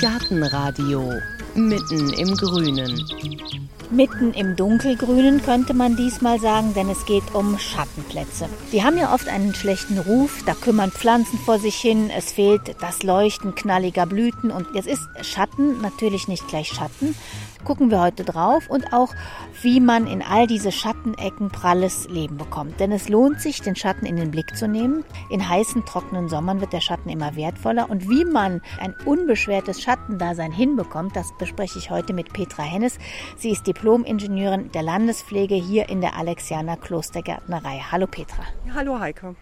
Gartenradio mitten im Grünen. Mitten im Dunkelgrünen könnte man diesmal sagen, denn es geht um Schattenplätze. Die haben ja oft einen schlechten Ruf, da kümmern Pflanzen vor sich hin, es fehlt das Leuchten knalliger Blüten und jetzt ist Schatten natürlich nicht gleich Schatten, gucken wir heute drauf und auch, wie man in all diese Schattenecken pralles Leben bekommt. Denn es lohnt sich, den Schatten in den Blick zu nehmen. In heißen, trockenen Sommern wird der Schatten immer wertvoller. Und wie man ein unbeschwertes Schattendasein hinbekommt, das bespreche ich heute mit Petra Hennes. Sie ist Diplom-Ingenieurin der Landespflege hier in der Alexianer Klostergärtnerei. Hallo Petra. Hallo Heike.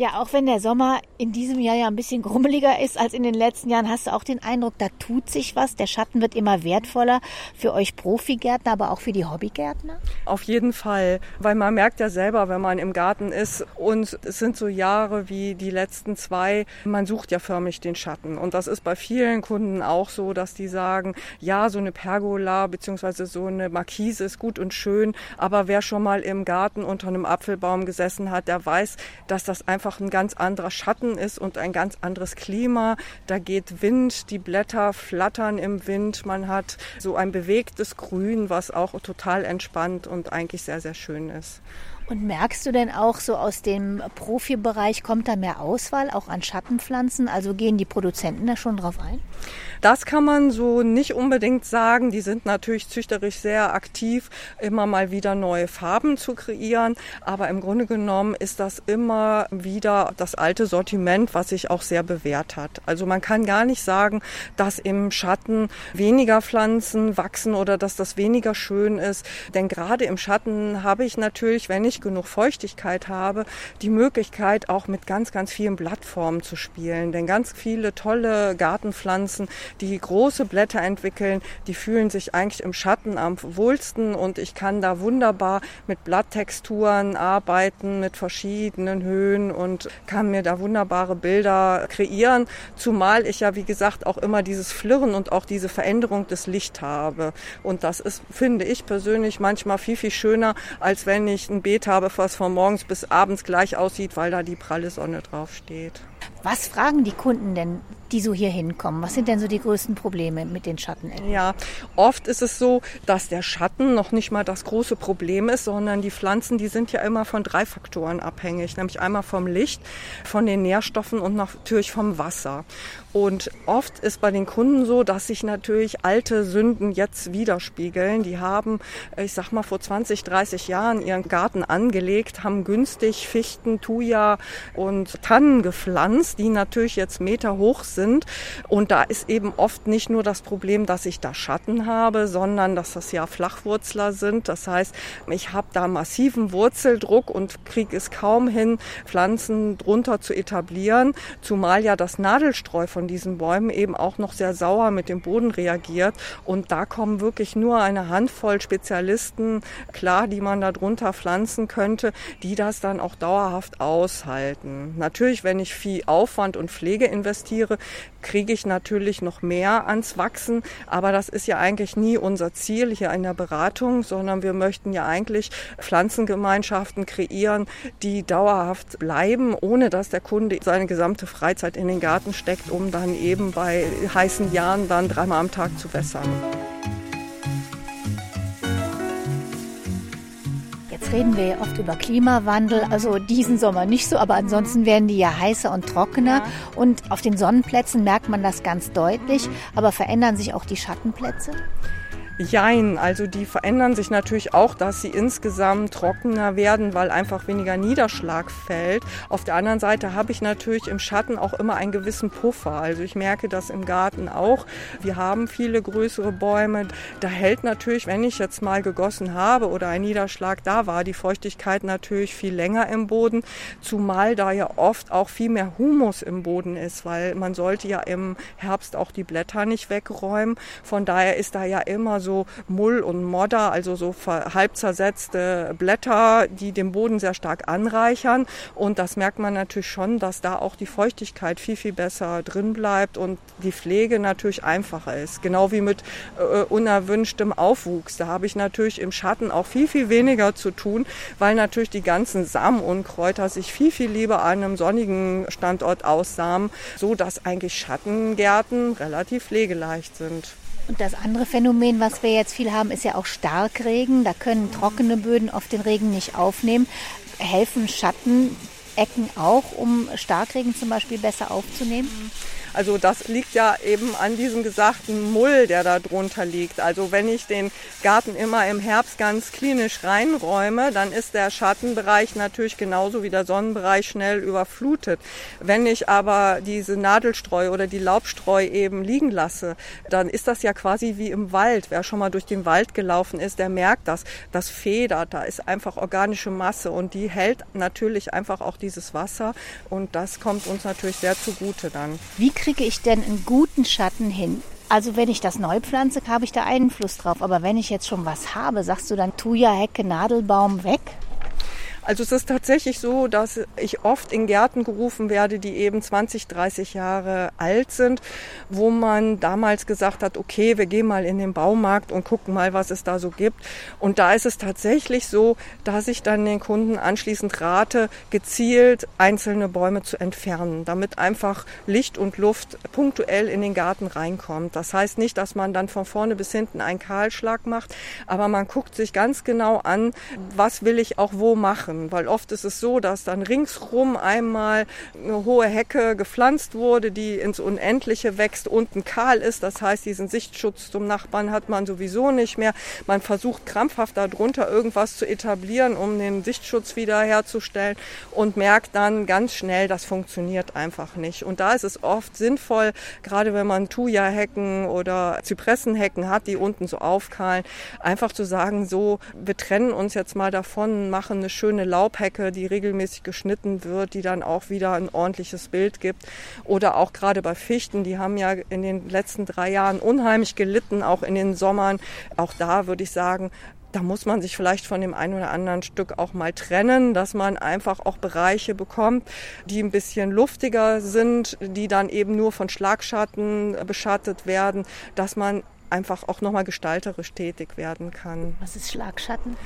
Ja, auch wenn der Sommer in diesem Jahr ja ein bisschen grummeliger ist als in den letzten Jahren, hast du auch den Eindruck, da tut sich was. Der Schatten wird immer wertvoller für euch Profigärtner, aber auch für die Hobbygärtner? Auf jeden Fall, weil man merkt ja selber, wenn man im Garten ist und es sind so Jahre wie die letzten zwei, man sucht ja förmlich den Schatten. Und das ist bei vielen Kunden auch so, dass die sagen, ja, so eine Pergola bzw. so eine Markise ist gut und schön, aber wer schon mal im Garten unter einem Apfelbaum gesessen hat, der weiß, dass das einfach einfach ein ganz anderer Schatten ist und ein ganz anderes Klima. Da geht Wind, die Blätter flattern im Wind. Man hat so ein bewegtes Grün, was auch total entspannt und eigentlich sehr, sehr schön ist. Und merkst du denn auch so aus dem Profibereich, kommt da mehr Auswahl auch an Schattenpflanzen? Also gehen die Produzenten da schon drauf ein? Das kann man so nicht unbedingt sagen. Die sind natürlich züchterisch sehr aktiv, immer mal wieder neue Farben zu kreieren. Aber im Grunde genommen ist das immer wieder das alte Sortiment, was sich auch sehr bewährt hat. Also man kann gar nicht sagen, dass im Schatten weniger Pflanzen wachsen oder dass das weniger schön ist. Denn gerade im Schatten habe ich natürlich, wenn ich genug Feuchtigkeit habe, die Möglichkeit auch mit ganz, ganz vielen Blattformen zu spielen. Denn ganz viele tolle Gartenpflanzen, die große Blätter entwickeln, die fühlen sich eigentlich im Schatten am wohlsten und ich kann da wunderbar mit Blatttexturen arbeiten, mit verschiedenen Höhen und kann mir da wunderbare Bilder kreieren, zumal ich ja, wie gesagt, auch immer dieses Flirren und auch diese Veränderung des Lichts habe. Und das ist, finde ich persönlich, manchmal viel, viel schöner, als wenn ich ein Beet habe, was von morgens bis abends gleich aussieht, weil da die pralle Sonne drauf steht. Was fragen die Kunden denn, die so hier hinkommen? Was sind denn so die größten Probleme mit den Schatten? Ja, oft ist es so, dass der Schatten noch nicht mal das große Problem ist, sondern die Pflanzen, die sind ja immer von drei Faktoren abhängig, nämlich einmal vom Licht, von den Nährstoffen und natürlich vom Wasser. Und oft ist bei den Kunden so, dass sich natürlich alte Sünden jetzt widerspiegeln. Die haben, ich sag mal, vor 20, 30 Jahren ihren Garten angelegt, haben günstig Fichten, Thuja und Tannen gepflanzt, die natürlich jetzt Meter hoch sind. Und da ist eben oft nicht nur das Problem, dass ich da Schatten habe, sondern dass das ja Flachwurzler sind. Das heißt, ich habe da massiven Wurzeldruck und kriege es kaum hin, Pflanzen drunter zu etablieren, zumal ja das Nadelstreu von von diesen Bäumen eben auch noch sehr sauer mit dem Boden reagiert. Und da kommen wirklich nur eine Handvoll Spezialisten klar, die man darunter pflanzen könnte, die das dann auch dauerhaft aushalten. Natürlich, wenn ich viel Aufwand und Pflege investiere, kriege ich natürlich noch mehr ans Wachsen. Aber das ist ja eigentlich nie unser Ziel hier in der Beratung, sondern wir möchten ja eigentlich Pflanzengemeinschaften kreieren, die dauerhaft bleiben, ohne dass der Kunde seine gesamte Freizeit in den Garten steckt, um dann eben bei heißen Jahren dann dreimal am Tag zu wässern. Jetzt reden wir ja oft über Klimawandel, also diesen Sommer nicht so, aber ansonsten werden die ja heißer und trockener. Und auf den Sonnenplätzen merkt man das ganz deutlich, aber verändern sich auch die Schattenplätze? Jein, also die verändern sich natürlich auch, dass sie insgesamt trockener werden, weil einfach weniger Niederschlag fällt. Auf der anderen Seite habe ich natürlich im Schatten auch immer einen gewissen Puffer. Also ich merke das im Garten auch. Wir haben viele größere Bäume. Da hält natürlich, wenn ich jetzt mal gegossen habe oder ein Niederschlag da war, die Feuchtigkeit natürlich viel länger im Boden, zumal da ja oft auch viel mehr Humus im Boden ist, weil man sollte ja im Herbst auch die Blätter nicht wegräumen. Von daher ist da ja immer so so Mull und Modder, also so halb zersetzte Blätter, die den Boden sehr stark anreichern. Und das merkt man natürlich schon, dass da auch die Feuchtigkeit viel, viel besser drin bleibt und die Pflege natürlich einfacher ist. Genau wie mit äh, unerwünschtem Aufwuchs. Da habe ich natürlich im Schatten auch viel, viel weniger zu tun, weil natürlich die ganzen Samenunkräuter sich viel, viel lieber an einem sonnigen Standort aussamen, so dass eigentlich Schattengärten relativ pflegeleicht sind. Und das andere Phänomen, was wir jetzt viel haben, ist ja auch Starkregen. Da können trockene Böden oft den Regen nicht aufnehmen. Helfen Schattenecken auch, um Starkregen zum Beispiel besser aufzunehmen? Also das liegt ja eben an diesem gesagten Mull, der da drunter liegt. Also wenn ich den Garten immer im Herbst ganz klinisch reinräume, dann ist der Schattenbereich natürlich genauso wie der Sonnenbereich schnell überflutet. Wenn ich aber diese Nadelstreu oder die Laubstreu eben liegen lasse, dann ist das ja quasi wie im Wald. Wer schon mal durch den Wald gelaufen ist, der merkt das. Das federt, da ist einfach organische Masse und die hält natürlich einfach auch dieses Wasser und das kommt uns natürlich sehr zugute dann. Wie kriege ich denn einen guten Schatten hin? Also wenn ich das neu pflanze, habe ich da Einfluss drauf. Aber wenn ich jetzt schon was habe, sagst du dann Thuja, Hecke, Nadelbaum weg? Also es ist tatsächlich so, dass ich oft in Gärten gerufen werde, die eben 20, 30 Jahre alt sind, wo man damals gesagt hat, okay, wir gehen mal in den Baumarkt und gucken mal, was es da so gibt. Und da ist es tatsächlich so, dass ich dann den Kunden anschließend rate, gezielt einzelne Bäume zu entfernen, damit einfach Licht und Luft punktuell in den Garten reinkommt. Das heißt nicht, dass man dann von vorne bis hinten einen Kahlschlag macht, aber man guckt sich ganz genau an, was will ich auch wo machen machen, weil oft ist es so, dass dann ringsrum einmal eine hohe Hecke gepflanzt wurde, die ins Unendliche wächst, unten kahl ist. Das heißt, diesen Sichtschutz zum Nachbarn hat man sowieso nicht mehr. Man versucht krampfhaft darunter irgendwas zu etablieren, um den Sichtschutz wiederherzustellen und merkt dann ganz schnell, das funktioniert einfach nicht. Und da ist es oft sinnvoll, gerade wenn man Thuja-Hecken oder Zypressenhecken hat, die unten so aufkahlen, einfach zu sagen, so, wir trennen uns jetzt mal davon, machen eine schöne Laubhecke, die regelmäßig geschnitten wird, die dann auch wieder ein ordentliches Bild gibt. Oder auch gerade bei Fichten, die haben ja in den letzten drei Jahren unheimlich gelitten, auch in den Sommern. Auch da würde ich sagen, da muss man sich vielleicht von dem einen oder anderen Stück auch mal trennen, dass man einfach auch Bereiche bekommt, die ein bisschen luftiger sind, die dann eben nur von Schlagschatten beschattet werden, dass man einfach auch nochmal gestalterisch tätig werden kann. Was ist Schlagschatten?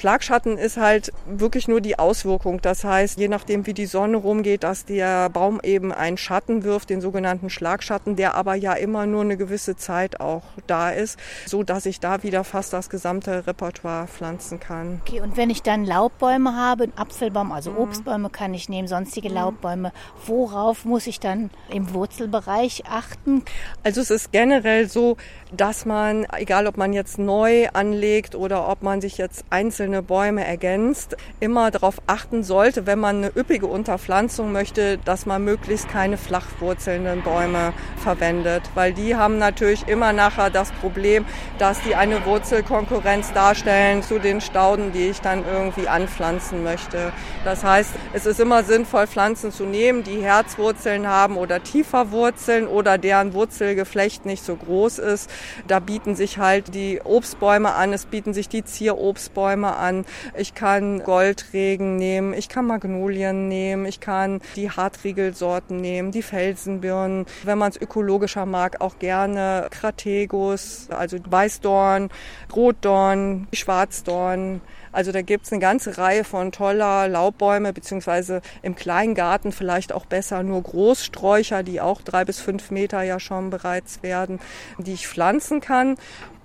Schlagschatten ist halt wirklich nur die Auswirkung. Das heißt, je nachdem, wie die Sonne rumgeht, dass der Baum eben einen Schatten wirft, den sogenannten Schlagschatten, der aber ja immer nur eine gewisse Zeit auch da ist, so dass ich da wieder fast das gesamte Repertoire pflanzen kann. Okay, und wenn ich dann Laubbäume habe, einen Apfelbaum, also mhm. Obstbäume kann ich nehmen, sonstige mhm. Laubbäume, worauf muss ich dann im Wurzelbereich achten? Also es ist generell so, dass man, egal ob man jetzt neu anlegt oder ob man sich jetzt einzelne Bäume ergänzt, immer darauf achten sollte, wenn man eine üppige Unterpflanzung möchte, dass man möglichst keine flachwurzelnden Bäume verwendet, weil die haben natürlich immer nachher das Problem, dass die eine Wurzelkonkurrenz darstellen zu den Stauden, die ich dann irgendwie anpflanzen möchte. Das heißt, es ist immer sinnvoll, Pflanzen zu nehmen, die Herzwurzeln haben oder tiefer Wurzeln oder deren Wurzelgeflecht nicht so groß ist, da bieten sich halt die Obstbäume an, es bieten sich die Zierobstbäume an. Ich kann Goldregen nehmen, ich kann Magnolien nehmen, ich kann die Hartriegelsorten nehmen, die Felsenbirnen. Wenn man es ökologischer mag, auch gerne Krategus, also Weißdorn, Rotdorn, Schwarzdorn. Also da gibt's eine ganze Reihe von toller Laubbäume, beziehungsweise im kleinen Garten vielleicht auch besser nur Großsträucher, die auch drei bis fünf Meter ja schon bereits werden, die ich pflanzen kann.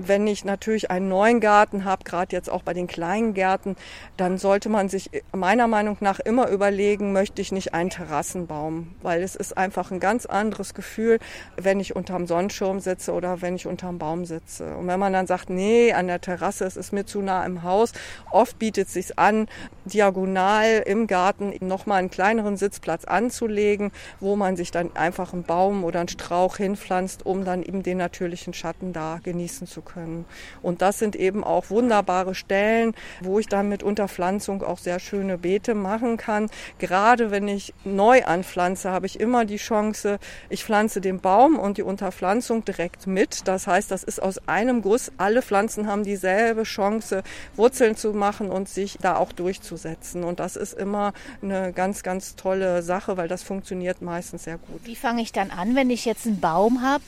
Wenn ich natürlich einen neuen Garten habe, gerade jetzt auch bei den kleinen Gärten, dann sollte man sich meiner Meinung nach immer überlegen, möchte ich nicht einen Terrassenbaum, weil es ist einfach ein ganz anderes Gefühl, wenn ich unterm Sonnenschirm sitze oder wenn ich unterm Baum sitze. Und wenn man dann sagt, nee, an der Terrasse, es ist mir zu nah im Haus, oft bietet es sich an, diagonal im Garten nochmal einen kleineren Sitzplatz anzulegen, wo man sich dann einfach einen Baum oder einen Strauch hinpflanzt, um dann eben den natürlichen Schatten da genießen zu können können. Und das sind eben auch wunderbare Stellen, wo ich dann mit Unterpflanzung auch sehr schöne Beete machen kann. Gerade wenn ich neu anpflanze, habe ich immer die Chance, ich pflanze den Baum und die Unterpflanzung direkt mit. Das heißt, das ist aus einem Guss. Alle Pflanzen haben dieselbe Chance, Wurzeln zu machen und sich da auch durchzusetzen. Und das ist immer eine ganz, ganz tolle Sache, weil das funktioniert meistens sehr gut. Wie fange ich dann an, wenn ich jetzt einen Baum habe?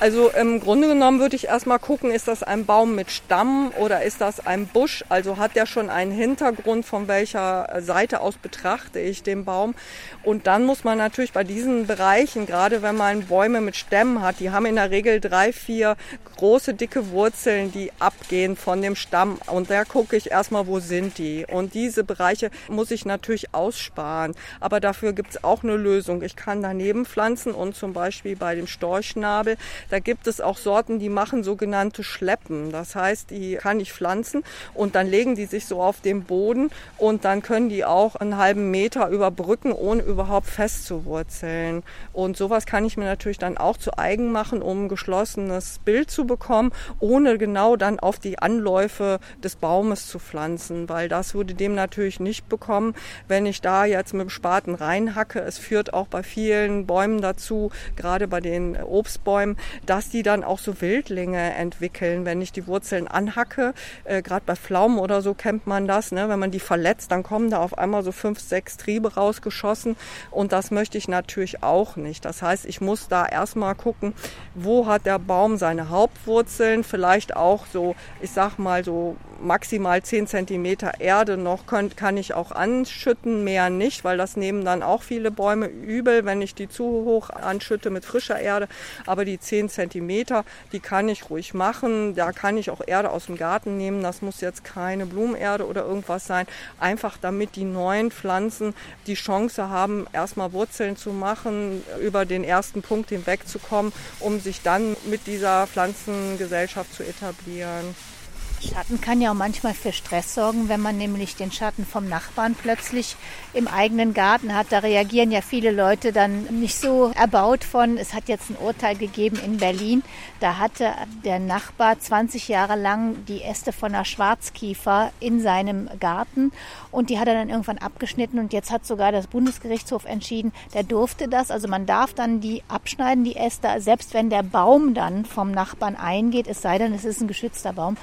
Also im Grunde genommen würde ich erstmal gucken, ist das ein Baum mit Stamm oder ist das ein Busch? Also hat der schon einen Hintergrund, von welcher Seite aus betrachte ich den Baum? Und dann muss man natürlich bei diesen Bereichen, gerade wenn man Bäume mit Stämmen hat, die haben in der Regel drei, vier große, dicke Wurzeln, die abgehen von dem Stamm. Und da gucke ich erstmal, wo sind die? Und diese Bereiche muss ich natürlich aussparen. Aber dafür gibt es auch eine Lösung. Ich kann daneben pflanzen und zum Beispiel bei dem Storchnabel, da gibt es auch Sorten, die machen sogenannte Schleppen. Das heißt, die kann ich pflanzen und dann legen die sich so auf den Boden und dann können die auch einen halben Meter überbrücken, ohne überhaupt festzuwurzeln. Und sowas kann ich mir natürlich dann auch zu eigen machen, um ein geschlossenes Bild zu bekommen, ohne genau dann auf die Anläufe des Baumes zu pflanzen, weil das würde dem natürlich nicht bekommen, wenn ich da jetzt mit dem Spaten reinhacke. Es führt auch bei vielen Bäumen dazu, gerade bei den Obstbäumen, dass die dann auch so Wildlinge entwickeln, wenn ich die Wurzeln anhacke. Äh, Gerade bei Pflaumen oder so kennt man das. Ne? Wenn man die verletzt, dann kommen da auf einmal so fünf, sechs Triebe rausgeschossen. Und das möchte ich natürlich auch nicht. Das heißt, ich muss da erstmal gucken, wo hat der Baum seine Hauptwurzeln. Vielleicht auch so, ich sag mal so maximal 10 Zentimeter Erde noch könnt, kann ich auch anschütten, mehr nicht, weil das nehmen dann auch viele Bäume übel, wenn ich die zu hoch anschütte mit frischer Erde. Aber die 10 Zentimeter, die kann ich ruhig machen. Da kann ich auch Erde aus dem Garten nehmen. Das muss jetzt keine Blumenerde oder irgendwas sein. Einfach damit die neuen Pflanzen die Chance haben, erstmal Wurzeln zu machen, über den ersten Punkt hinwegzukommen, um sich dann mit dieser Pflanzengesellschaft zu etablieren. Schatten kann ja auch manchmal für Stress sorgen, wenn man nämlich den Schatten vom Nachbarn plötzlich im eigenen Garten hat. Da reagieren ja viele Leute dann nicht so erbaut von. Es hat jetzt ein Urteil gegeben in Berlin. Da hatte der Nachbar 20 Jahre lang die Äste von einer Schwarzkiefer in seinem Garten und die hat er dann irgendwann abgeschnitten und jetzt hat sogar das Bundesgerichtshof entschieden, der durfte das. Also man darf dann die abschneiden, die Äste, selbst wenn der Baum dann vom Nachbarn eingeht, es sei denn, es ist ein geschützter Baum.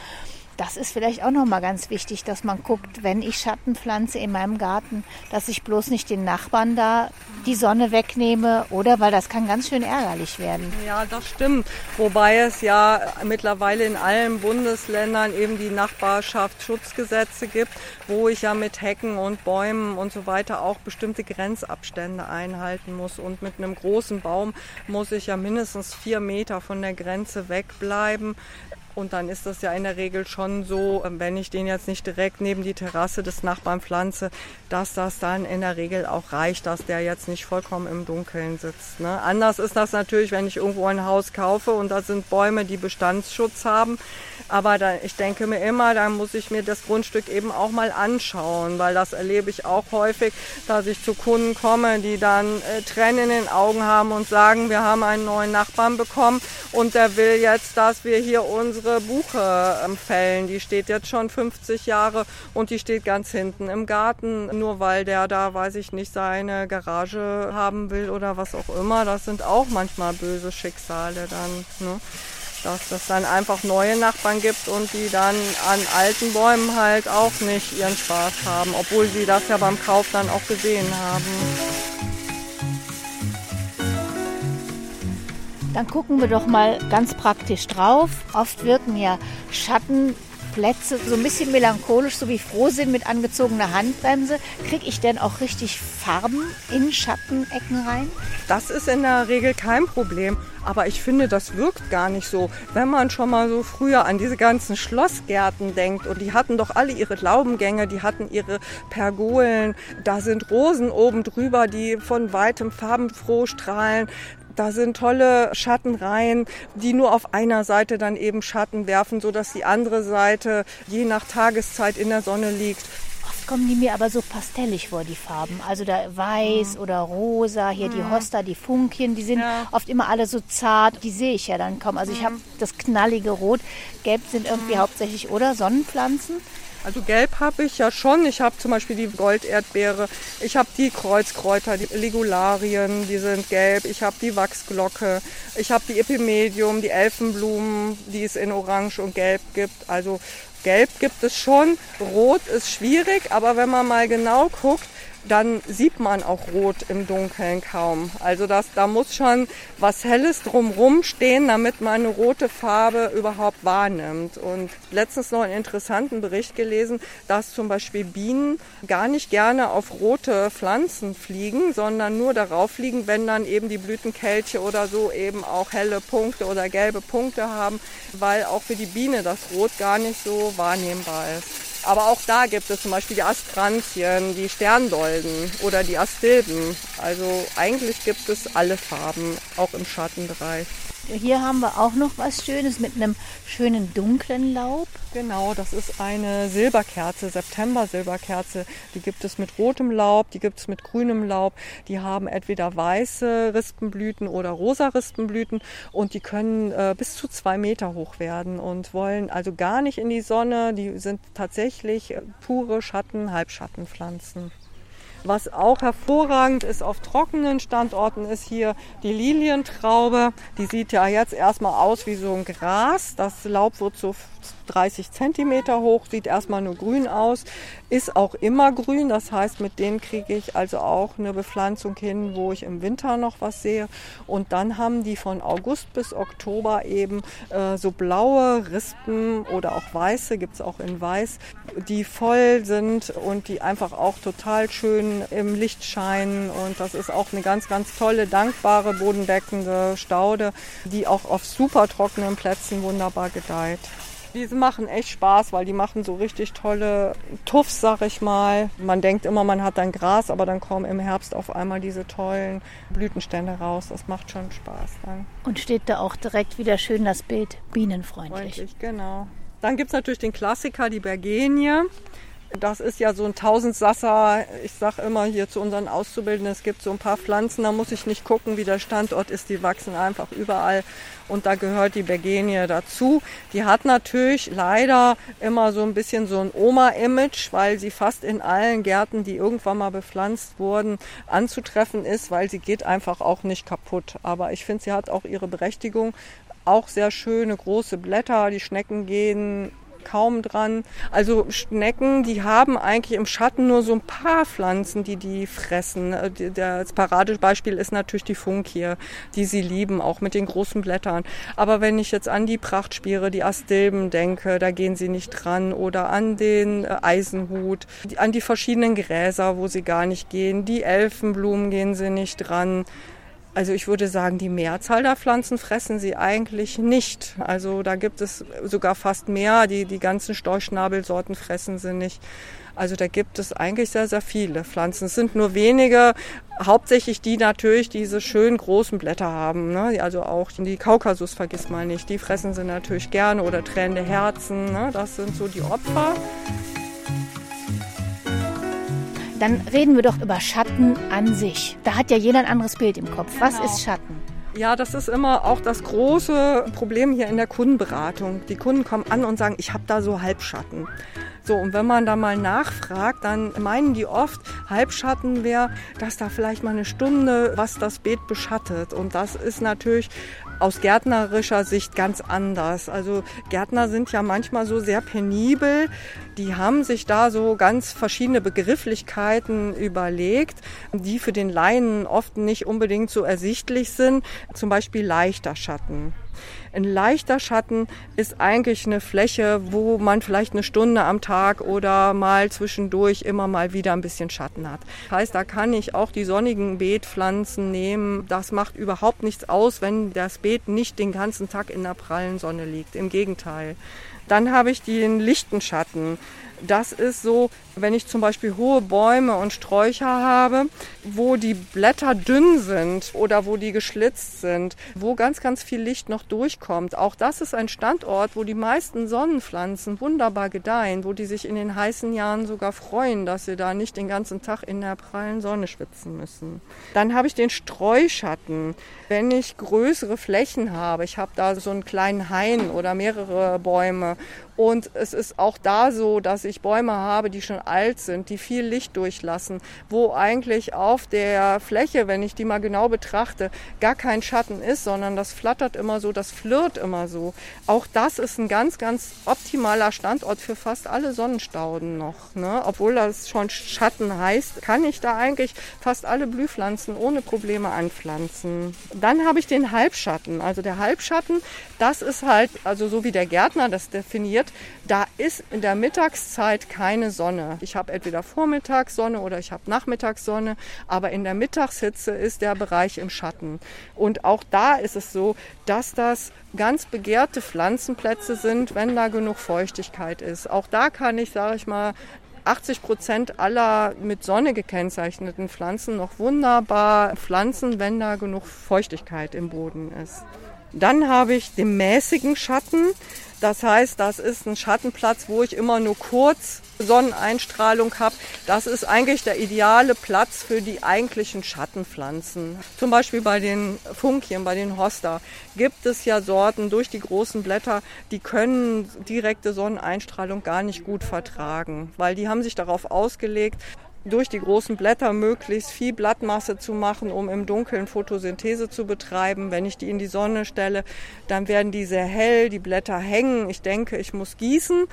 Das ist vielleicht auch nochmal ganz wichtig, dass man guckt, wenn ich Schatten pflanze in meinem Garten, dass ich bloß nicht den Nachbarn da die Sonne wegnehme, oder? Weil das kann ganz schön ärgerlich werden. Ja, das stimmt. Wobei es ja mittlerweile in allen Bundesländern eben die Nachbarschaftsschutzgesetze gibt, wo ich ja mit Hecken und Bäumen und so weiter auch bestimmte Grenzabstände einhalten muss. Und mit einem großen Baum muss ich ja mindestens vier Meter von der Grenze wegbleiben. Und dann ist das ja in der Regel schon so, ähm, wenn ich den jetzt nicht direkt neben die Terrasse des Nachbarn pflanze, dass das dann in der Regel auch reicht, dass der jetzt nicht vollkommen im Dunkeln sitzt. Ne? Anders ist das natürlich, wenn ich irgendwo ein Haus kaufe und da sind Bäume, die Bestandsschutz haben. Aber da, ich denke mir immer, da muss ich mir das Grundstück eben auch mal anschauen, weil das erlebe ich auch häufig, dass ich zu Kunden komme, die dann äh, Tränen in den Augen haben und sagen, wir haben einen neuen Nachbarn bekommen und der will jetzt, dass wir hier unsere unsere Buche fällen. Die steht jetzt schon 50 Jahre und die steht ganz hinten im Garten, nur weil der da, weiß ich nicht, seine Garage haben will oder was auch immer. Das sind auch manchmal böse Schicksale dann. Ne? dass das dann einfach neue Nachbarn gibt und die dann an alten Bäumen halt auch nicht ihren Spaß haben, obwohl sie das ja beim Kauf dann auch gesehen haben. Dann gucken wir doch mal ganz praktisch drauf. Oft wirken ja Schattenplätze so ein bisschen melancholisch, so wie Frohsinn mit angezogener Handbremse. Kriege ich denn auch richtig Farben in Schattenecken rein? Das ist in der Regel kein Problem. Aber ich finde, das wirkt gar nicht so. Wenn man schon mal so früher an diese ganzen Schlossgärten denkt und die hatten doch alle ihre Laubengänge, die hatten ihre Pergolen, da sind Rosen oben drüber, die von weitem farbenfroh strahlen. Da sind tolle Schattenreihen, die nur auf einer Seite dann eben Schatten werfen, sodass die andere Seite je nach Tageszeit in der Sonne liegt kommen die mir aber so pastellig vor, die Farben. Also da weiß mhm. oder rosa, hier mhm. die Hosta, die Funkien, die sind ja. oft immer alle so zart. Die sehe ich ja dann kaum. Also ich habe mhm. das knallige Rot. Gelb sind irgendwie mhm. hauptsächlich, oder? Sonnenpflanzen. Also gelb habe ich ja schon. Ich habe zum Beispiel die Golderdbeere, ich habe die Kreuzkräuter, die Legularien, die sind gelb. Ich habe die Wachsglocke, ich habe die Epimedium, die Elfenblumen, die es in Orange und Gelb gibt. Also Gelb gibt es schon. Rot ist schwierig, aber wenn man mal genau guckt, dann sieht man auch Rot im Dunkeln kaum. Also das, da muss schon was Helles drumrum stehen, damit man eine rote Farbe überhaupt wahrnimmt. Und letztens noch einen interessanten Bericht gelesen, dass zum Beispiel Bienen gar nicht gerne auf rote Pflanzen fliegen, sondern nur darauf fliegen, wenn dann eben die Blütenkelche oder so eben auch helle Punkte oder gelbe Punkte haben, weil auch für die Biene das Rot gar nicht so wahrnehmbar ist. Aber auch da gibt es zum Beispiel die Astranzien, die Sterndolden oder die Astilben. Also eigentlich gibt es alle Farben, auch im Schattenbereich. Hier haben wir auch noch was Schönes mit einem schönen dunklen Laub. Genau, das ist eine Silberkerze, September-Silberkerze. Die gibt es mit rotem Laub, die gibt es mit grünem Laub. Die haben entweder weiße Rispenblüten oder rosa Rispenblüten und die können äh, bis zu zwei Meter hoch werden und wollen also gar nicht in die Sonne. Die sind tatsächlich äh, pure Schatten, Halbschattenpflanzen. Was auch hervorragend ist auf trockenen Standorten ist hier die Lilientraube. Die sieht ja jetzt erstmal aus wie so ein Gras. Das Laub wird so 30 Zentimeter hoch, sieht erstmal nur grün aus, ist auch immer grün. Das heißt, mit denen kriege ich also auch eine Bepflanzung hin, wo ich im Winter noch was sehe. Und dann haben die von August bis Oktober eben äh, so blaue Rispen oder auch weiße, gibt es auch in weiß, die voll sind und die einfach auch total schön im Licht scheinen. Und das ist auch eine ganz, ganz tolle, dankbare, bodendeckende Staude, die auch auf super trockenen Plätzen wunderbar gedeiht. Die machen echt Spaß, weil die machen so richtig tolle Tuffs, sag ich mal. Man denkt immer, man hat dann Gras, aber dann kommen im Herbst auf einmal diese tollen Blütenstände raus. Das macht schon Spaß dann. Und steht da auch direkt wieder schön das Bild bienenfreundlich. Freundlich, genau. Dann gibt es natürlich den Klassiker, die Bergenie. Das ist ja so ein Tausendsasser. Ich sage immer hier zu unseren Auszubildenden, es gibt so ein paar Pflanzen, da muss ich nicht gucken, wie der Standort ist. Die wachsen einfach überall und da gehört die Bergenie dazu. Die hat natürlich leider immer so ein bisschen so ein Oma-Image, weil sie fast in allen Gärten, die irgendwann mal bepflanzt wurden, anzutreffen ist, weil sie geht einfach auch nicht kaputt. Aber ich finde, sie hat auch ihre Berechtigung. Auch sehr schöne große Blätter, die Schnecken gehen kaum dran. Also Schnecken, die haben eigentlich im Schatten nur so ein paar Pflanzen, die die fressen. Äh, das Paradebeispiel ist natürlich die Funkie, die sie lieben, auch mit den großen Blättern. Aber wenn ich jetzt an die Prachtspiere, die Astilben denke, da gehen sie nicht dran. Oder an den äh, Eisenhut, an die verschiedenen Gräser, wo sie gar nicht gehen. Die Elfenblumen gehen sie nicht dran. Also ich würde sagen, die Mehrzahl der Pflanzen fressen sie eigentlich nicht. Also da gibt es sogar fast mehr. Die, die ganzen Storchschnabelsorten fressen sie nicht. Also da gibt es eigentlich sehr, sehr viele Pflanzen. Es sind nur wenige, hauptsächlich die natürlich diese schönen großen Blätter haben. Ne? Also auch die Kaukasus vergisst man nicht. Die fressen sie natürlich gerne oder tränende Herzen. Ne? Das sind so die Opfer. Dann reden wir doch über Schatten an sich. Da hat ja jeder ein anderes Bild im Kopf. Was genau. ist Schatten? Ja, das ist immer auch das große Problem hier in der Kundenberatung. Die Kunden kommen an und sagen, ich habe da so Halbschatten. So, und wenn man da mal nachfragt, dann meinen die oft, Halbschatten wäre, dass da vielleicht mal eine Stunde was das Beet beschattet. Und das ist natürlich aus gärtnerischer Sicht ganz anders. Also Gärtner sind ja manchmal so sehr penibel. Die haben sich da so ganz verschiedene Begrifflichkeiten überlegt, die für den Laien oft nicht unbedingt so ersichtlich sind. Zum Beispiel leichter Schatten. Ein leichter Schatten ist eigentlich eine Fläche, wo man vielleicht eine Stunde am Tag oder mal zwischendurch immer mal wieder ein bisschen Schatten hat. Das heißt, da kann ich auch die sonnigen Beetpflanzen nehmen. Das macht überhaupt nichts aus, wenn das Beet nicht den ganzen Tag in der prallen Sonne liegt. Im Gegenteil. Dann habe ich den lichten Schatten. Das ist so, wenn ich zum Beispiel hohe Bäume und Sträucher habe, wo die Blätter dünn sind oder wo die geschlitzt sind, wo ganz, ganz viel Licht noch durchkommt. Auch das ist ein Standort, wo die meisten Sonnenpflanzen wunderbar gedeihen, wo die sich in den heißen Jahren sogar freuen, dass sie da nicht den ganzen Tag in der prallen Sonne schwitzen müssen. Dann habe ich den Streuschatten. Wenn ich größere Flächen habe, ich habe da so einen kleinen Hain oder mehrere Bäume und es ist auch da so, dass ich Bäume habe, die schon alt sind, die viel Licht durchlassen, wo eigentlich auf der Fläche, wenn ich die mal genau betrachte, gar kein Schatten ist, sondern das flattert immer so, das flirrt immer so. Auch das ist ein ganz, ganz optimaler Standort für fast alle Sonnenstauden noch. Ne? Obwohl das schon Schatten heißt, kann ich da eigentlich fast alle Blühpflanzen ohne Probleme anpflanzen. Dann habe ich den Halbschatten. Also der Halbschatten, das ist halt, also so wie der Gärtner das definiert, da ist in der Mittagszeit keine Sonne. Ich habe entweder Vormittagssonne oder ich habe Nachmittagssonne, aber in der Mittagshitze ist der Bereich im Schatten. Und auch da ist es so, dass das ganz begehrte Pflanzenplätze sind, wenn da genug Feuchtigkeit ist. Auch da kann ich, sage ich mal, 80 Prozent aller mit Sonne gekennzeichneten Pflanzen noch wunderbar pflanzen, wenn da genug Feuchtigkeit im Boden ist. Dann habe ich den mäßigen Schatten. Das heißt, das ist ein Schattenplatz, wo ich immer nur kurz Sonneneinstrahlung habe. Das ist eigentlich der ideale Platz für die eigentlichen Schattenpflanzen. Zum Beispiel bei den Funkien, bei den Hosta gibt es ja Sorten durch die großen Blätter, die können direkte Sonneneinstrahlung gar nicht gut vertragen, weil die haben sich darauf ausgelegt, durch die großen Blätter möglichst viel Blattmasse zu machen, um im Dunkeln Photosynthese zu betreiben. Wenn ich die in die Sonne stelle, dann werden die sehr hell, die Blätter hängen. Ich denke, ich muss gießen.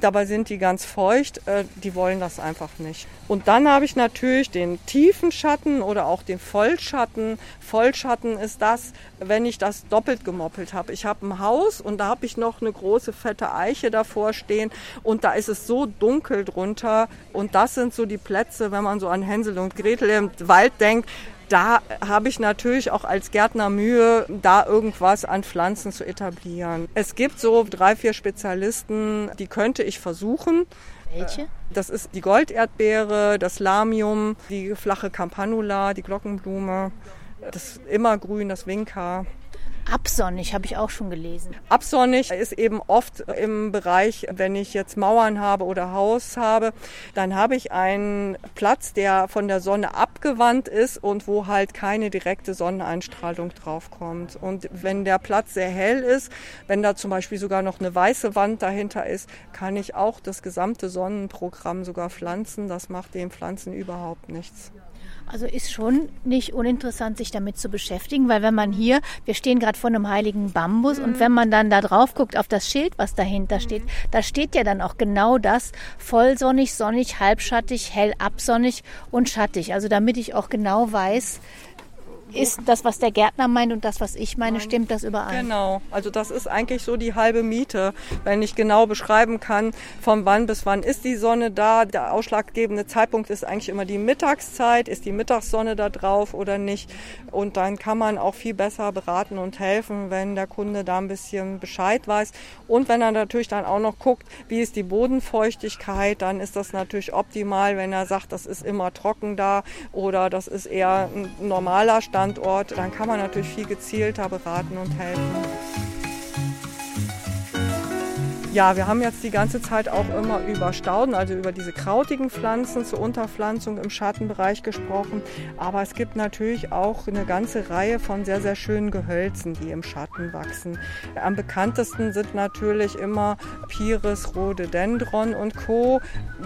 Dabei sind die ganz feucht, äh, die wollen das einfach nicht. Und dann habe ich natürlich den tiefen Schatten oder auch den Vollschatten. Vollschatten ist das, wenn ich das doppelt gemoppelt habe. Ich habe ein Haus und da habe ich noch eine große fette Eiche davor stehen und da ist es so dunkel drunter und das sind so die Plätze, wenn man so an Hänsel und Gretel im Wald denkt, da habe ich natürlich auch als Gärtner Mühe, da irgendwas an Pflanzen zu etablieren. Es gibt so drei, vier Spezialisten, die könnte ich versuchen. Welche? Das ist die Golderdbeere, das Lamium, die flache Campanula, die Glockenblume, das Immergrün, das Winka. Absonnig habe ich auch schon gelesen. Absonnig ist eben oft im Bereich, wenn ich jetzt Mauern habe oder Haus habe, dann habe ich einen Platz, der von der Sonne abgewandt ist und wo halt keine direkte Sonneneinstrahlung draufkommt. Und wenn der Platz sehr hell ist, wenn da zum Beispiel sogar noch eine weiße Wand dahinter ist, kann ich auch das gesamte Sonnenprogramm sogar pflanzen. Das macht den Pflanzen überhaupt nichts. Also ist schon nicht uninteressant, sich damit zu beschäftigen, weil wenn man hier, wir stehen gerade vor einem heiligen Bambus mhm. und wenn man dann da drauf guckt auf das Schild, was dahinter steht, da steht ja dann auch genau das, vollsonnig, sonnig, halbschattig, hell absonnig und schattig. Also damit ich auch genau weiß, ist das, was der Gärtner meint und das, was ich meine, stimmt das überein? Genau, also das ist eigentlich so die halbe Miete, wenn ich genau beschreiben kann, von wann bis wann ist die Sonne da. Der ausschlaggebende Zeitpunkt ist eigentlich immer die Mittagszeit, ist die Mittagssonne da drauf oder nicht. Und dann kann man auch viel besser beraten und helfen, wenn der Kunde da ein bisschen Bescheid weiß. Und wenn er natürlich dann auch noch guckt, wie ist die Bodenfeuchtigkeit, dann ist das natürlich optimal, wenn er sagt, das ist immer trocken da oder das ist eher ein normaler Stand Standort, dann kann man natürlich viel gezielter beraten und helfen. Ja, wir haben jetzt die ganze Zeit auch immer über Stauden, also über diese krautigen Pflanzen zur Unterpflanzung im Schattenbereich gesprochen. Aber es gibt natürlich auch eine ganze Reihe von sehr, sehr schönen Gehölzen, die im Schatten wachsen. Am bekanntesten sind natürlich immer Pires, Rhododendron und Co.,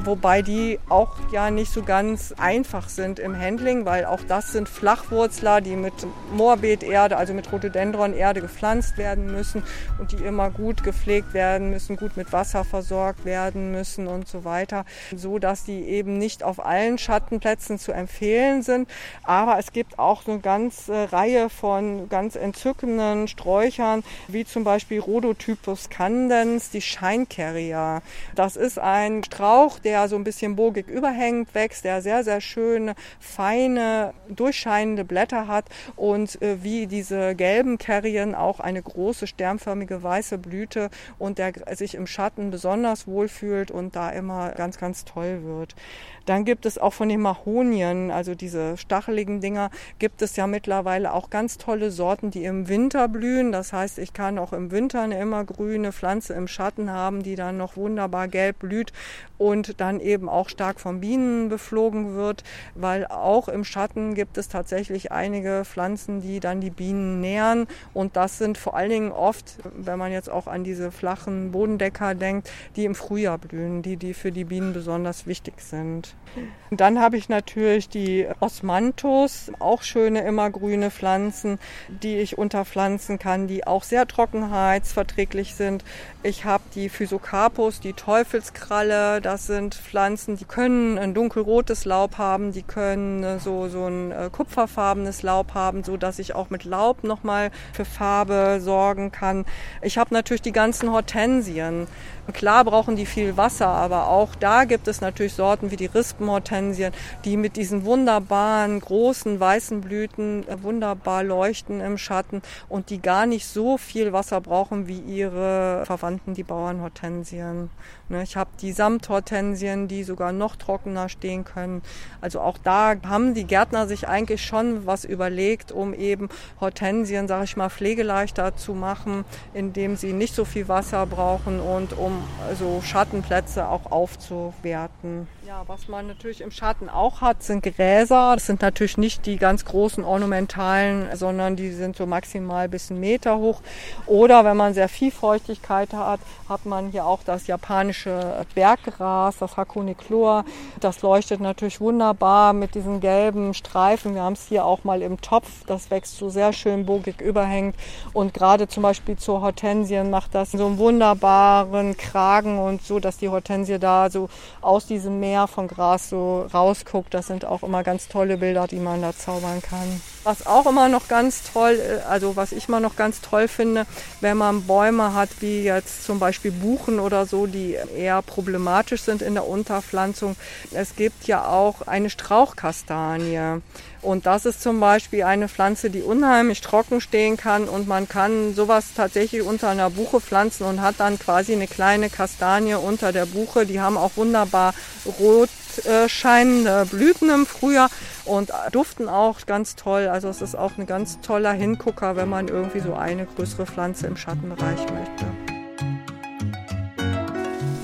wobei die auch ja nicht so ganz einfach sind im Handling, weil auch das sind Flachwurzler, die mit Moorbeeterde, also mit Rhododendronerde gepflanzt werden müssen und die immer gut gepflegt werden müssen gut mit Wasser versorgt werden müssen und so weiter, so dass die eben nicht auf allen Schattenplätzen zu empfehlen sind. Aber es gibt auch eine ganze Reihe von ganz entzückenden Sträuchern, wie zum Beispiel Rhodotypus candens, die Scheincarrier. Das ist ein Strauch, der so ein bisschen bogig überhängt wächst, der sehr, sehr schöne, feine, durchscheinende Blätter hat und äh, wie diese gelben Carrien auch eine große sternförmige weiße Blüte und der sich sich im Schatten besonders wohlfühlt und da immer ganz, ganz toll wird. Dann gibt es auch von den Mahonien, also diese stacheligen Dinger, gibt es ja mittlerweile auch ganz tolle Sorten, die im Winter blühen. Das heißt, ich kann auch im Winter eine immergrüne Pflanze im Schatten haben, die dann noch wunderbar gelb blüht und dann eben auch stark von Bienen beflogen wird, weil auch im Schatten gibt es tatsächlich einige Pflanzen, die dann die Bienen nähern und das sind vor allen Dingen oft, wenn man jetzt auch an diese flachen Bodendecker denkt, die im Frühjahr blühen, die, die für die Bienen besonders wichtig sind. Und dann habe ich natürlich die Osmanthus, auch schöne immergrüne Pflanzen, die ich unterpflanzen kann, die auch sehr trockenheitsverträglich sind. Ich habe die Physocarpus, die Teufelskralle. Das sind Pflanzen, die können ein dunkelrotes Laub haben, die können so, so ein äh, kupferfarbenes Laub haben, so dass ich auch mit Laub nochmal für Farbe sorgen kann. Ich habe natürlich die ganzen Hortensien. Klar brauchen die viel Wasser, aber auch da gibt es natürlich Sorten wie die Rispenhortensien, die mit diesen wunderbaren großen weißen Blüten äh, wunderbar leuchten im Schatten und die gar nicht so viel Wasser brauchen wie ihre Verwandten, die Bauernhortensien. Ne, ich habe die Samthortensien, die sogar noch trockener stehen können. Also auch da haben die Gärtner sich eigentlich schon was überlegt, um eben Hortensien, sage ich mal, pflegeleichter zu machen, indem sie nicht so viel Wasser brauchen und um so Schattenplätze auch aufzuwerten. Ja, was man natürlich im Schatten auch hat, sind Gräser. Das sind natürlich nicht die ganz großen ornamentalen, sondern die sind so maximal bis einen Meter hoch. Oder wenn man sehr viel Feuchtigkeit hat, hat man hier auch das japanische Berggras, das Hakunichlor. Das leuchtet natürlich wunderbar mit diesen gelben Streifen. Wir haben es hier auch mal im Topf. Das wächst so sehr schön bogig überhängt. Und gerade zum Beispiel zur Hortensien macht das so einen wunderbaren Kragen und so, dass die Hortensie da so aus diesem Meer Meer von Gras so rausguckt. Das sind auch immer ganz tolle Bilder, die man da zaubern kann. Was auch immer noch ganz toll, äh, also was ich immer noch ganz toll finde, wenn man Bäume hat, wie jetzt zum Beispiel Buchen oder so, die eher problematisch sind in der Unterpflanzung. Es gibt ja auch eine Strauchkastanie. Und das ist zum Beispiel eine Pflanze, die unheimlich trocken stehen kann und man kann sowas tatsächlich unter einer Buche pflanzen und hat dann quasi eine kleine Kastanie unter der Buche. Die haben auch wunderbar rot äh, Blüten im Frühjahr und duften auch ganz toll. Also es ist auch ein ganz toller Hingucker, wenn man irgendwie so eine größere Pflanze im Schattenbereich möchte.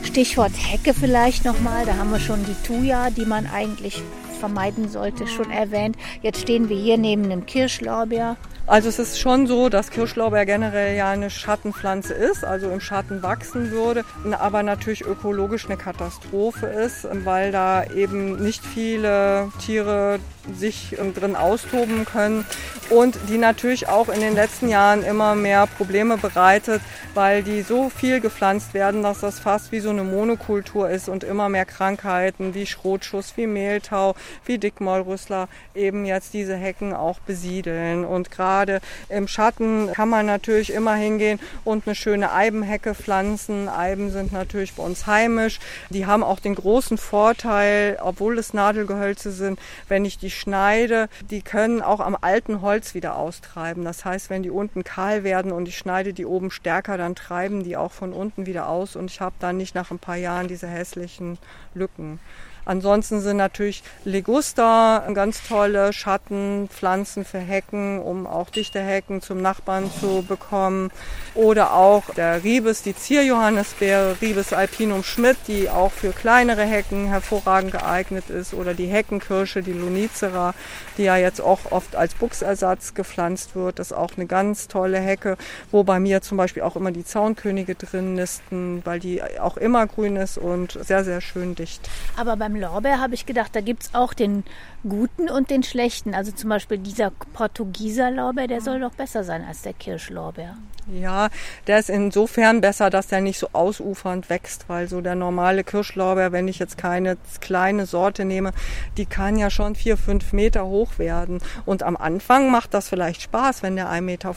Stichwort Hecke vielleicht nochmal. Da haben wir schon die Thuja, die man eigentlich vermeiden sollte, schon erwähnt. Jetzt stehen wir hier neben einem Kirschlorbeer. Also es ist schon so, dass Kirschlorbeer generell ja eine Schattenpflanze ist, also im Schatten wachsen würde, aber natürlich ökologisch eine Katastrophe ist, weil da eben nicht viele Tiere sich drin austoben können und die natürlich auch in den letzten Jahren immer mehr Probleme bereitet, weil die so viel gepflanzt werden, dass das fast wie so eine Monokultur ist und immer mehr Krankheiten wie Schrotschuss, wie Mehltau, wie Dickmaulrüssler eben jetzt diese Hecken auch besiedeln. Und gerade im Schatten kann man natürlich immer hingehen und eine schöne Eibenhecke pflanzen. Eiben sind natürlich bei uns heimisch. Die haben auch den großen Vorteil, obwohl es Nadelgehölze sind, wenn ich die schneide, die können auch am alten Holz wieder austreiben. Das heißt, wenn die unten kahl werden und ich schneide die oben stärker, dann treiben die auch von unten wieder aus und ich habe dann nicht nach ein paar Jahren diese hässlichen Lücken. Ansonsten sind natürlich Leguster ganz tolle Schattenpflanzen für Hecken, um auch dichte Hecken zum Nachbarn zu bekommen. Oder auch der Ribes, die Zierjohannisbeere, Ribes alpinum Schmidt, die auch für kleinere Hecken hervorragend geeignet ist. Oder die Heckenkirsche, die Lunicera, die ja jetzt auch oft als Buchsersatz gepflanzt wird. Das ist auch eine ganz tolle Hecke, wo bei mir zum Beispiel auch immer die Zaunkönige drin nisten, weil die auch immer grün ist und sehr, sehr schön dicht. Aber beim Lorbeer habe ich gedacht, da gibt es auch den guten und den schlechten. Also zum Beispiel dieser Portugieser Lorbeer, der soll doch besser sein als der Kirschlorbeer. Ja, der ist insofern besser, dass der nicht so ausufernd wächst, weil so der normale Kirschlorbeer, wenn ich jetzt keine kleine Sorte nehme, die kann ja schon vier, fünf Meter hoch werden. Und am Anfang macht das vielleicht Spaß, wenn der 1,50 Meter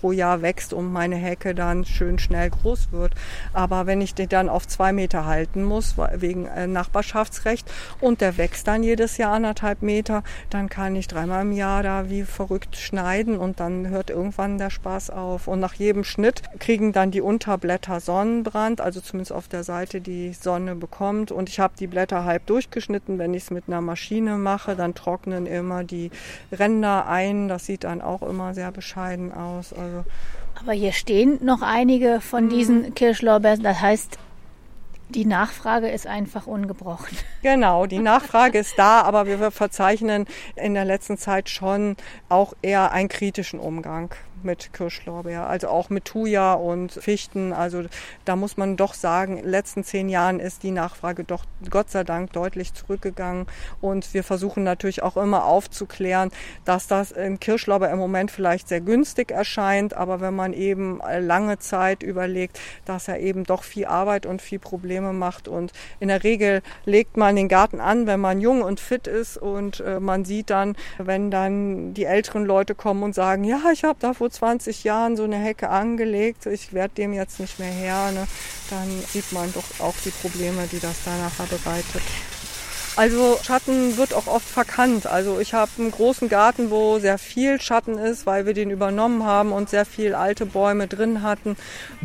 pro Jahr wächst und meine Hecke dann schön schnell groß wird. Aber wenn ich den dann auf zwei Meter halten muss, wegen äh, Nachbarschaftsrecht, und der wächst dann jedes Jahr anderthalb Meter, dann kann ich dreimal im Jahr da wie verrückt schneiden und dann hört irgendwann der Spaß auf. Und nach jedem Schnitt kriegen dann die Unterblätter Sonnenbrand, also zumindest auf der Seite, die Sonne bekommt. Und ich habe die Blätter halb durchgeschnitten. Wenn ich es mit einer Maschine mache, dann trocknen immer die Ränder ein. Das sieht dann auch immer sehr bescheiden aus. Also aber hier stehen noch einige von diesen mhm. Kirschlorbeeren. Das heißt, die Nachfrage ist einfach ungebrochen. Genau, die Nachfrage ist da, aber wir verzeichnen in der letzten Zeit schon auch eher einen kritischen Umgang mit Kirschlorbeer, also auch mit Thuja und Fichten. Also da muss man doch sagen, in den letzten zehn Jahren ist die Nachfrage doch Gott sei Dank deutlich zurückgegangen. Und wir versuchen natürlich auch immer aufzuklären, dass das in Kirschlorbeer im Moment vielleicht sehr günstig erscheint, aber wenn man eben lange Zeit überlegt, dass er eben doch viel Arbeit und viel Probleme macht. Und in der Regel legt man den Garten an, wenn man jung und fit ist und äh, man sieht dann, wenn dann die älteren Leute kommen und sagen, ja, ich habe da vor 20 Jahren so eine Hecke angelegt, ich werde dem jetzt nicht mehr her, ne, dann sieht man doch auch die Probleme, die das da nachher bereitet. Also Schatten wird auch oft verkannt. Also ich habe einen großen Garten, wo sehr viel Schatten ist, weil wir den übernommen haben und sehr viel alte Bäume drin hatten.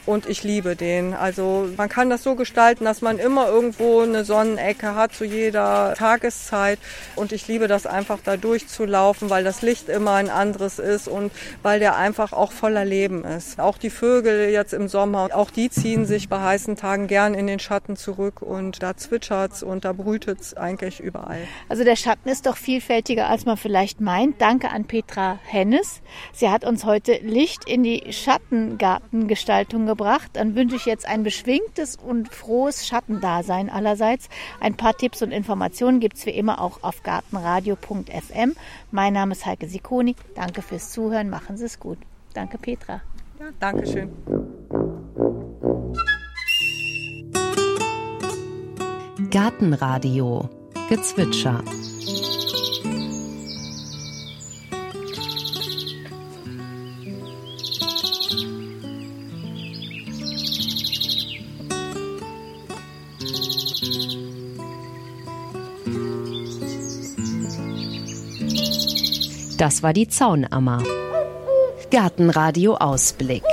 Und ich liebe den. Also man kann das so gestalten, dass man immer irgendwo eine Sonnenecke hat zu jeder Tageszeit. Und ich liebe das einfach da durchzulaufen, weil das Licht immer ein anderes ist und weil der einfach auch voller Leben ist. Auch die Vögel jetzt im Sommer, auch die ziehen sich bei heißen Tagen gern in den Schatten zurück und da zwitschert's und da brütet's eigentlich eigentlich überall. Also der Schatten ist doch vielfältiger, als man vielleicht meint. Danke an Petra Hennes. Sie hat uns heute Licht in die Schattengartengestaltung gebracht. Dann wünsche ich jetzt ein beschwingtes und frohes Schattendasein allerseits. Ein paar Tipps und Informationen gibt es wie immer auch auf gartenradio.fm. Mein Name ist Heike Sikoni. Danke fürs Zuhören. Machen Sie es gut. Danke, Petra. Ja, danke schön. Gartenradio Gezwitscher. Das war die Zaunammer. Gartenradio Ausblick.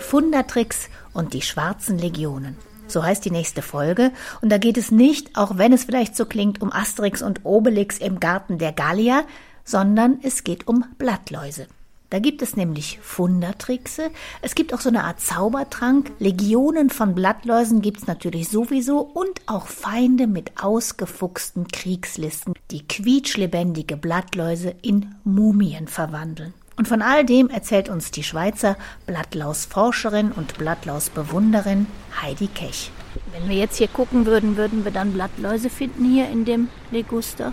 Fundertricks und die schwarzen Legionen. So heißt die nächste Folge. Und da geht es nicht, auch wenn es vielleicht so klingt, um Asterix und Obelix im Garten der Gallier, sondern es geht um Blattläuse. Da gibt es nämlich Fundertrixe. Es gibt auch so eine Art Zaubertrank. Legionen von Blattläusen gibt es natürlich sowieso und auch Feinde mit ausgefuchsten Kriegslisten, die quietschlebendige Blattläuse in Mumien verwandeln. Und von all dem erzählt uns die Schweizer Blattlausforscherin und Blattlausbewunderin Heidi Kech. Wenn wir jetzt hier gucken würden, würden wir dann Blattläuse finden hier in dem Leguster?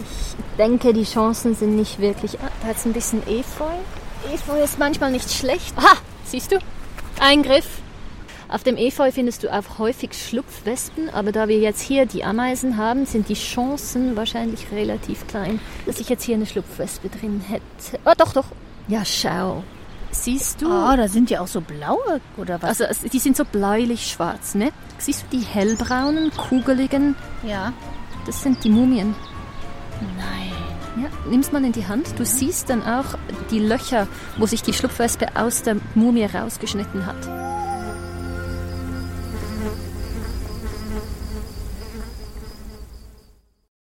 Ich denke, die Chancen sind nicht wirklich. Ah, da ist ein bisschen Efeu. Efeu ist manchmal nicht schlecht. Aha, siehst du? Eingriff. Auf dem Efeu findest du auch häufig Schlupfwespen, aber da wir jetzt hier die Ameisen haben, sind die Chancen wahrscheinlich relativ klein, dass ich jetzt hier eine Schlupfwespe drin hätte. Oh, doch, doch. Ja, schau. Siehst du? Oh, da sind ja auch so blaue, oder was? Also, die sind so bläulich-schwarz, ne? Siehst du die hellbraunen, kugeligen? Ja. Das sind die Mumien. Nein. Ja, nimm's mal in die Hand. Du siehst dann auch die Löcher, wo sich die Schlupfwespe aus der Mumie rausgeschnitten hat.